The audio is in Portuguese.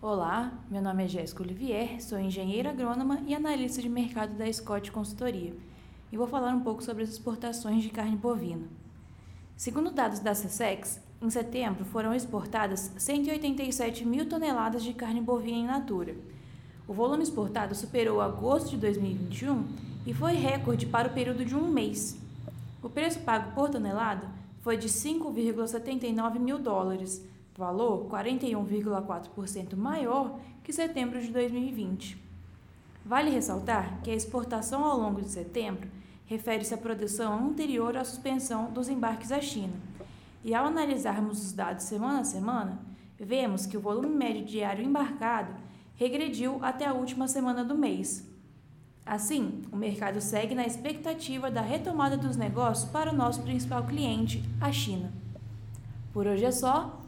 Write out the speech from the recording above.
Olá, meu nome é Jéssica Olivier, sou engenheira agrônoma e analista de mercado da Scott Consultoria e vou falar um pouco sobre as exportações de carne bovina. Segundo dados da SESEX, em setembro foram exportadas 187 mil toneladas de carne bovina in natura. O volume exportado superou agosto de 2021 e foi recorde para o período de um mês. O preço pago por tonelada foi de 5,79 mil dólares, valor 41,4% maior que setembro de 2020. Vale ressaltar que a exportação ao longo de setembro refere-se à produção anterior à suspensão dos embarques à China. E ao analisarmos os dados semana a semana, vemos que o volume médio diário embarcado regrediu até a última semana do mês. Assim, o mercado segue na expectativa da retomada dos negócios para o nosso principal cliente, a China. Por hoje é só.